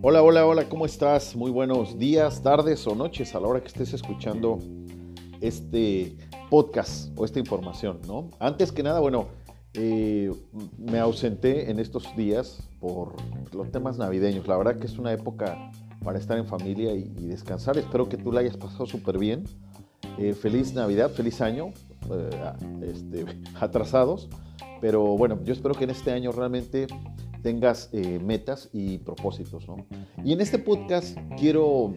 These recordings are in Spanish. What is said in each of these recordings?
Hola, hola, hola, ¿cómo estás? Muy buenos días, tardes o noches a la hora que estés escuchando este podcast o esta información, ¿no? Antes que nada, bueno, eh, me ausenté en estos días por los temas navideños. La verdad que es una época para estar en familia y, descansar. Espero que tú la hayas pasado súper bien. Eh, feliz Navidad, feliz año, eh, este, atrasados. Pero bueno, yo espero que en este año realmente tengas eh, metas y propósitos. ¿no? Y en este podcast quiero,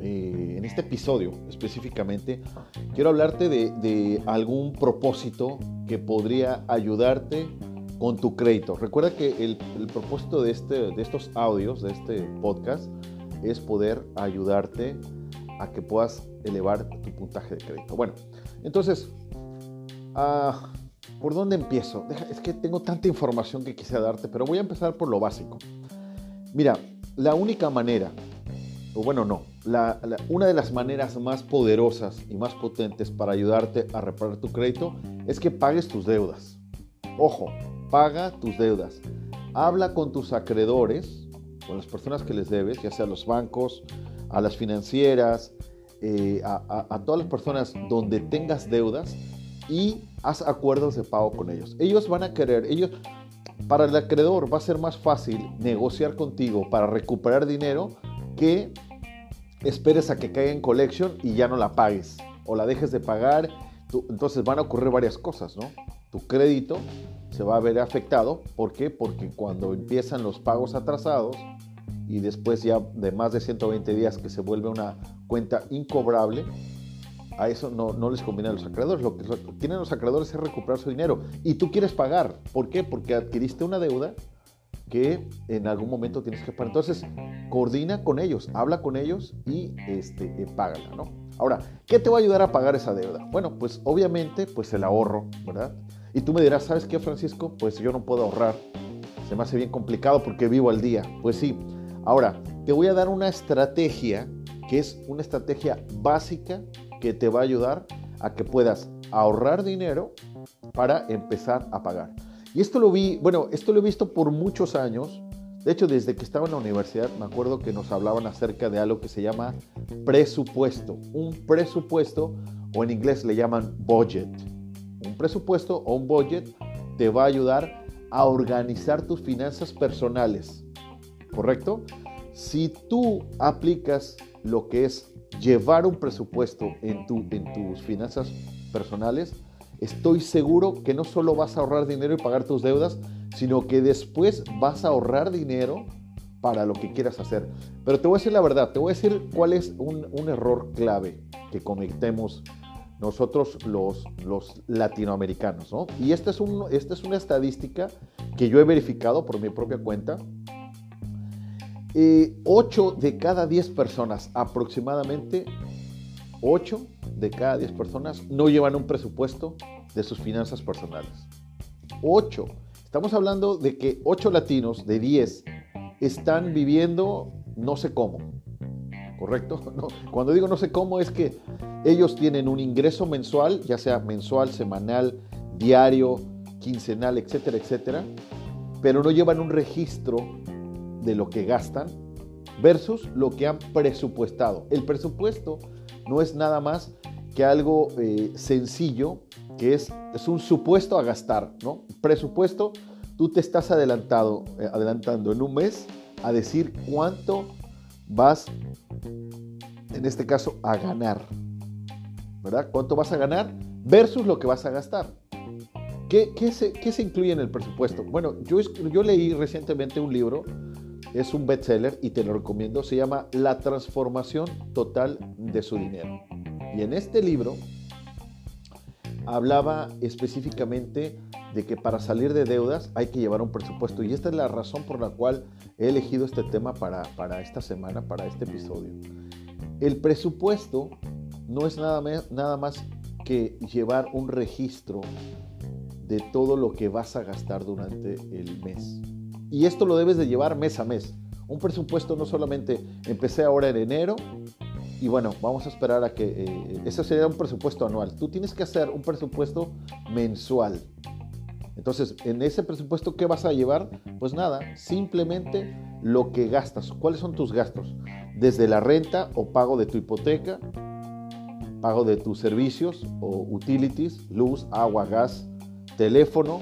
eh, en este episodio específicamente, quiero hablarte de, algún propósito que podría ayudarte con tu crédito. Recuerda que el, propósito de, este, de estos audios, de este podcast, es poder ayudarte a que puedas elevar tu puntaje de crédito. Bueno, entonces, uh, ¿Por dónde empiezo? es que tengo tanta información que quisiera darte, pero voy a empezar por lo básico. Mira, la única manera, o bueno, no, una de las maneras más poderosas y más potentes para ayudarte a reparar tu crédito es que pagues tus deudas. Ojo, paga tus deudas. Habla con tus acreedores, con las personas que les debes, ya sea a los bancos, a las financieras, eh, a todas las personas donde tengas deudas y haz acuerdos de pago con ellos. Ellos van a querer, ellos, para el acreedor va a ser más fácil negociar contigo para recuperar dinero que esperes a que caiga en collection y ya no la pagues o la dejes de pagar. entonces van a ocurrir varias cosas, ¿no? Tu crédito se va a ver afectado. ¿Por qué? Porque cuando empiezan los pagos atrasados y después ya de más de 120 días que se vuelve una cuenta incobrable, a eso no, les conviene a los acreedores. Lo que tienen los acreedores es recuperar su dinero. Y tú quieres pagar. ¿Por qué? Porque adquiriste una deuda que en algún momento tienes que pagar. Entonces, coordina con ellos, habla con ellos y este, eh, págala, ¿no? Ahora, ¿qué te va a ayudar a pagar esa deuda? Bueno, pues obviamente, pues el ahorro, ¿verdad? Y tú me dirás, ¿sabes qué, Francisco? Pues yo no puedo ahorrar. Se me hace bien complicado porque vivo al día. Pues sí. Ahora, te voy a dar una estrategia que es una estrategia básica que te va a ayudar a que puedas ahorrar dinero para empezar a pagar. Y esto lo vi, bueno, esto lo he visto por muchos años. De hecho, desde que estaba en la universidad, me acuerdo que nos hablaban acerca de algo que se llama presupuesto. Un presupuesto, o en inglés le llaman budget. Un presupuesto o un budget te va a ayudar a organizar tus finanzas personales. ¿Correcto? Si tú aplicas lo que es llevar un presupuesto en, tu, en tus finanzas personales, estoy seguro que no solo vas a ahorrar dinero y pagar tus deudas, sino que después vas a ahorrar dinero para lo que quieras hacer. Pero te voy a decir la verdad, te voy a decir cuál es un, error clave que cometemos nosotros los, latinoamericanos. Y es, un, esta es una estadística que yo he verificado por mi propia cuenta 8 de cada 10 personas, aproximadamente 8 de cada 10 personas no llevan un presupuesto de sus finanzas personales. 8. Estamos hablando de que 8 latinos de 10 están viviendo no sé cómo. ¿Correcto? Cuando digo no sé cómo es que ellos tienen un ingreso mensual, ya sea mensual, semanal, diario, quincenal, etcétera, etcétera, pero no llevan un registro de lo que gastan versus lo que han presupuestado. El presupuesto no es nada más que algo eh, sencillo, que es, es un supuesto a gastar, ¿no? Presupuesto, tú te estás adelantado, eh, adelantando en un mes a decir cuánto vas, en este caso, a ganar, ¿verdad? ¿Cuánto vas a ganar versus lo que vas a gastar? ¿Qué, qué, se, qué se, incluye en el presupuesto? Bueno, yo, yo leí recientemente un libro es un bestseller y te lo recomiendo. Se llama La transformación total de su dinero. Y en este libro hablaba específicamente de que para salir de deudas hay que llevar un presupuesto. Y esta es la razón por la cual he elegido este tema para, para esta semana, para este episodio. El presupuesto no es nada nada más que llevar un registro de todo lo que vas a gastar durante el mes. Y esto lo debes de llevar mes a mes. Un presupuesto no solamente empecé ahora en enero y bueno, vamos a esperar a que... Eh, ese sería un presupuesto anual. Tú tienes que hacer un presupuesto mensual. Entonces, en ese presupuesto, ¿qué vas a llevar? Pues nada, simplemente lo que gastas. ¿Cuáles son tus gastos? Desde la renta o pago de tu hipoteca, pago de tus servicios o utilities, luz, agua, gas, teléfono,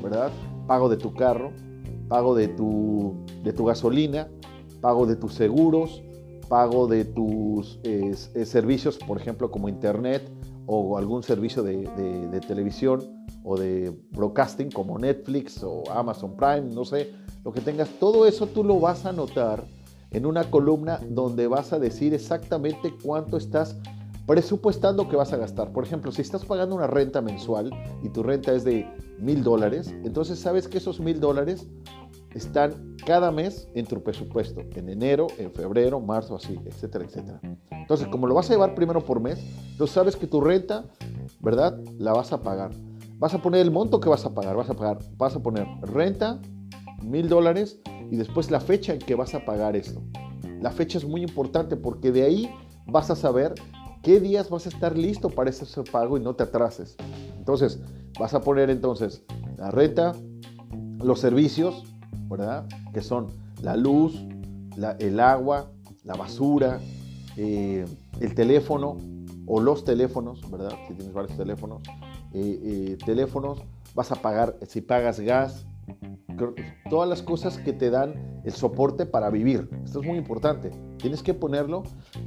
¿verdad? Pago de tu carro, pago de tu, de tu gasolina, pago de tus seguros, pago de tus eh, servicios, por ejemplo, como internet o algún servicio de, de, televisión o de broadcasting como Netflix o Amazon Prime, no sé, lo que tengas, todo eso tú lo vas a anotar en una columna donde vas a decir exactamente cuánto estás presupuestando que vas a gastar. Por ejemplo, si estás pagando una renta mensual y tu renta es de mil dólares, entonces sabes que esos mil dólares están cada mes en tu presupuesto, en enero, en febrero, marzo, así, etcétera, etcétera. Entonces, como lo vas a llevar primero por mes, entonces sabes que tu renta, ¿verdad? La vas a pagar. Vas a poner el monto que vas a pagar, vas a pagar, vas a poner renta, mil dólares, y después la fecha en que vas a pagar esto. La fecha es muy importante porque de ahí vas a saber qué días vas a estar listo para ese pago y no te atrases. Entonces, vas a poner entonces la renta, los servicios, ¿verdad? Que son la luz, el agua, la basura, eh, el teléfono o los teléfonos, ¿verdad? Si tienes varios teléfonos, eh, eh, teléfonos, vas a pagar, si pagas gas, todas las cosas que te dan el soporte para vivir. Esto es muy importante. Tienes que ponerlo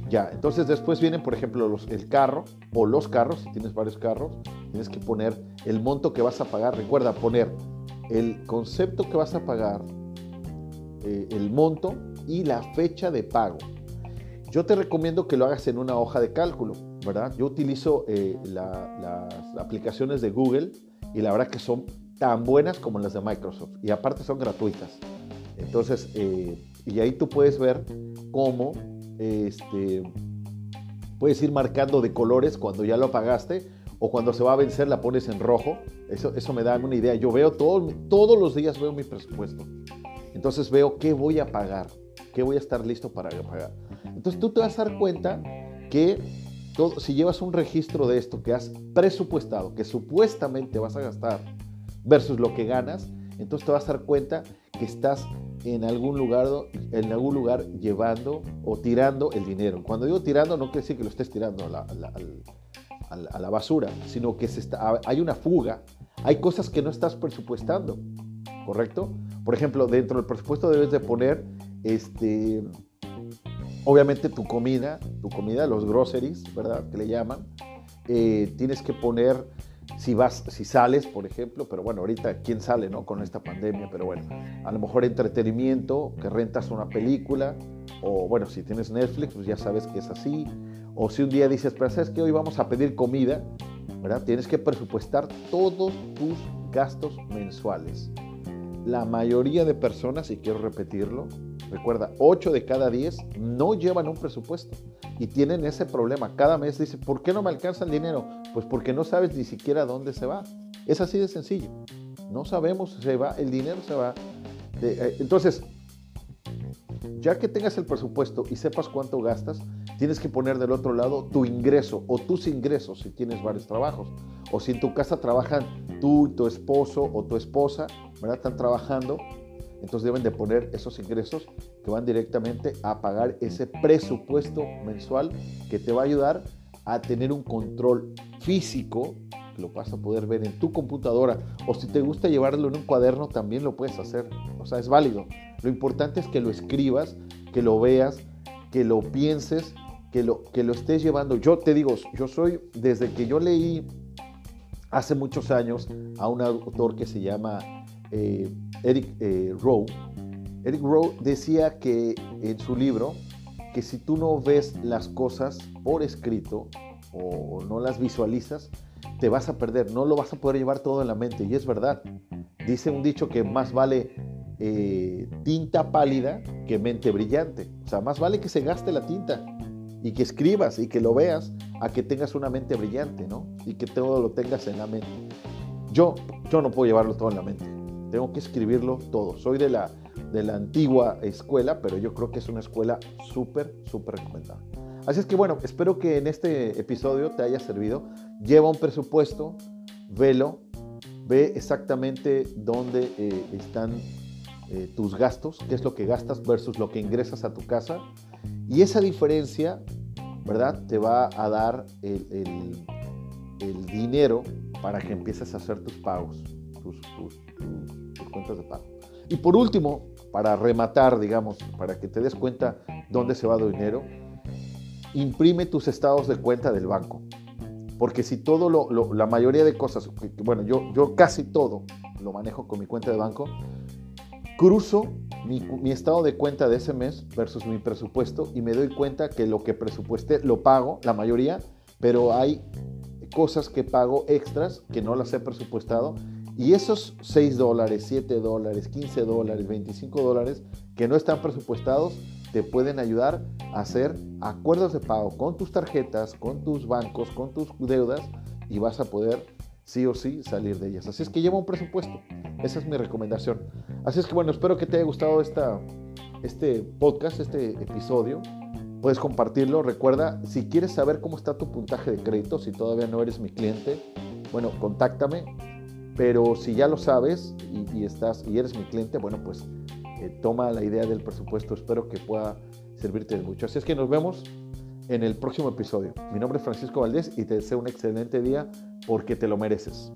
ya. Entonces después vienen, por ejemplo, los, el carro o los carros. Si tienes varios carros, tienes que poner el monto que vas a pagar. Recuerda poner el concepto que vas a pagar, eh, el monto y la fecha de pago. Yo te recomiendo que lo hagas en una hoja de cálculo, ¿verdad? Yo utilizo eh, las aplicaciones de Google y la verdad que son tan buenas como las de Microsoft y aparte son gratuitas. Entonces, eh, y ahí tú puedes ver cómo este, puedes ir marcando de colores cuando ya lo pagaste o cuando se va a vencer la pones en rojo. Eso, eso me da una idea. Yo veo todo, todos los días veo mi presupuesto. Entonces veo qué voy a pagar, qué voy a estar listo para pagar. Entonces tú te vas a dar cuenta que todo, si llevas un registro de esto que has presupuestado, que supuestamente vas a gastar, versus lo que ganas, entonces te vas a dar cuenta que estás en algún lugar, en algún lugar llevando o tirando el dinero. Cuando digo tirando no quiere decir que lo estés tirando a la, basura, sino que se está, hay una fuga, hay cosas que no estás presupuestando, ¿correcto? Por ejemplo, dentro del presupuesto debes de poner, este, obviamente tu comida, tu comida, los groceries, ¿verdad? Que le llaman. Eh, tienes que poner si vas, si sales, por ejemplo, pero bueno, ahorita quién sale, ¿no? Con esta pandemia, pero bueno, a lo mejor entretenimiento, que rentas una película, o bueno, si tienes Netflix, pues ya sabes que es así, o si un día dices, pero sabes que hoy vamos a pedir comida, ¿verdad? Tienes que presupuestar todos tus gastos mensuales. La mayoría de personas, y quiero repetirlo, recuerda, 8 de cada 10 no llevan un presupuesto y tienen ese problema. Cada mes dice, ¿por qué no me alcanza el dinero? Pues porque no sabes ni siquiera dónde se va. Es así de sencillo. No sabemos, se va, el dinero se va. Eh, entonces, ya que tengas el presupuesto y sepas cuánto gastas, tienes que poner del otro lado tu ingreso o tus ingresos si tienes varios trabajos. O si en tu casa trabajan tú, tu esposo o tu esposa, ¿verdad? Están trabajando, entonces deben de poner esos ingresos que van directamente a pagar ese presupuesto mensual que te va a ayudar a tener un control físico, que lo vas a poder ver en tu computadora, o si te gusta llevarlo en un cuaderno, también lo puedes hacer. O sea, es válido. Lo importante es que lo escribas, que lo veas, que lo pienses, que lo, que lo estés llevando. Yo te digo, yo soy, desde que yo leí hace muchos años a un autor que se llama eh, Eric eh, Rowe, Eric Rowe decía que en su libro que si tú no ves las cosas por escrito o no las visualizas, te vas a perder, no lo vas a poder llevar todo en la mente. Y es verdad. Dice un dicho que más vale eh, tinta pálida que mente brillante. O sea, más vale que se gaste la tinta y que escribas y que lo veas a que tengas una mente brillante, ¿no? Y que todo lo tengas en la mente. Yo, yo no puedo llevarlo todo en la mente. Tengo que escribirlo todo. Soy de la, de la antigua escuela, pero yo creo que es una escuela súper, súper recomendada. Así es que bueno, espero que en este episodio te haya servido. Lleva un presupuesto, velo ve exactamente dónde eh, están eh, tus gastos, qué es lo que gastas versus lo que ingresas a tu casa. Y esa diferencia, ¿verdad? Te va a dar el, dinero para que empieces a hacer tus pagos, tus, tus cuentas de pago. Y por último, para rematar, digamos, para que te des cuenta dónde se va tu dinero, imprime tus estados de cuenta del banco. Porque si todo lo, la mayoría de cosas, bueno, yo, yo casi todo lo manejo con mi cuenta de banco, cruzo mi, estado de cuenta de ese mes versus mi presupuesto y me doy cuenta que lo que presupuesté lo pago, la mayoría, pero hay cosas que pago extras que no las he presupuestado y esos 6 dólares, 7 dólares, 15 dólares, 25 dólares que no están presupuestados te pueden ayudar a hacer acuerdos de pago con tus tarjetas, con tus bancos, con tus deudas y vas a poder sí o sí salir de ellas. Así es que lleva un presupuesto. Esa es mi recomendación. Así es que bueno, espero que te haya gustado esta, este podcast, este episodio. Puedes compartirlo. Recuerda, si quieres saber cómo está tu puntaje de crédito, si todavía no eres mi cliente, bueno, contáctame. Pero si ya lo sabes y, estás y eres mi cliente, bueno, pues eh, toma la idea del presupuesto. Espero que pueda servirte de mucho. Así es que nos vemos en el próximo episodio. Mi nombre es Francisco Valdés y te deseo un excelente día porque te lo mereces.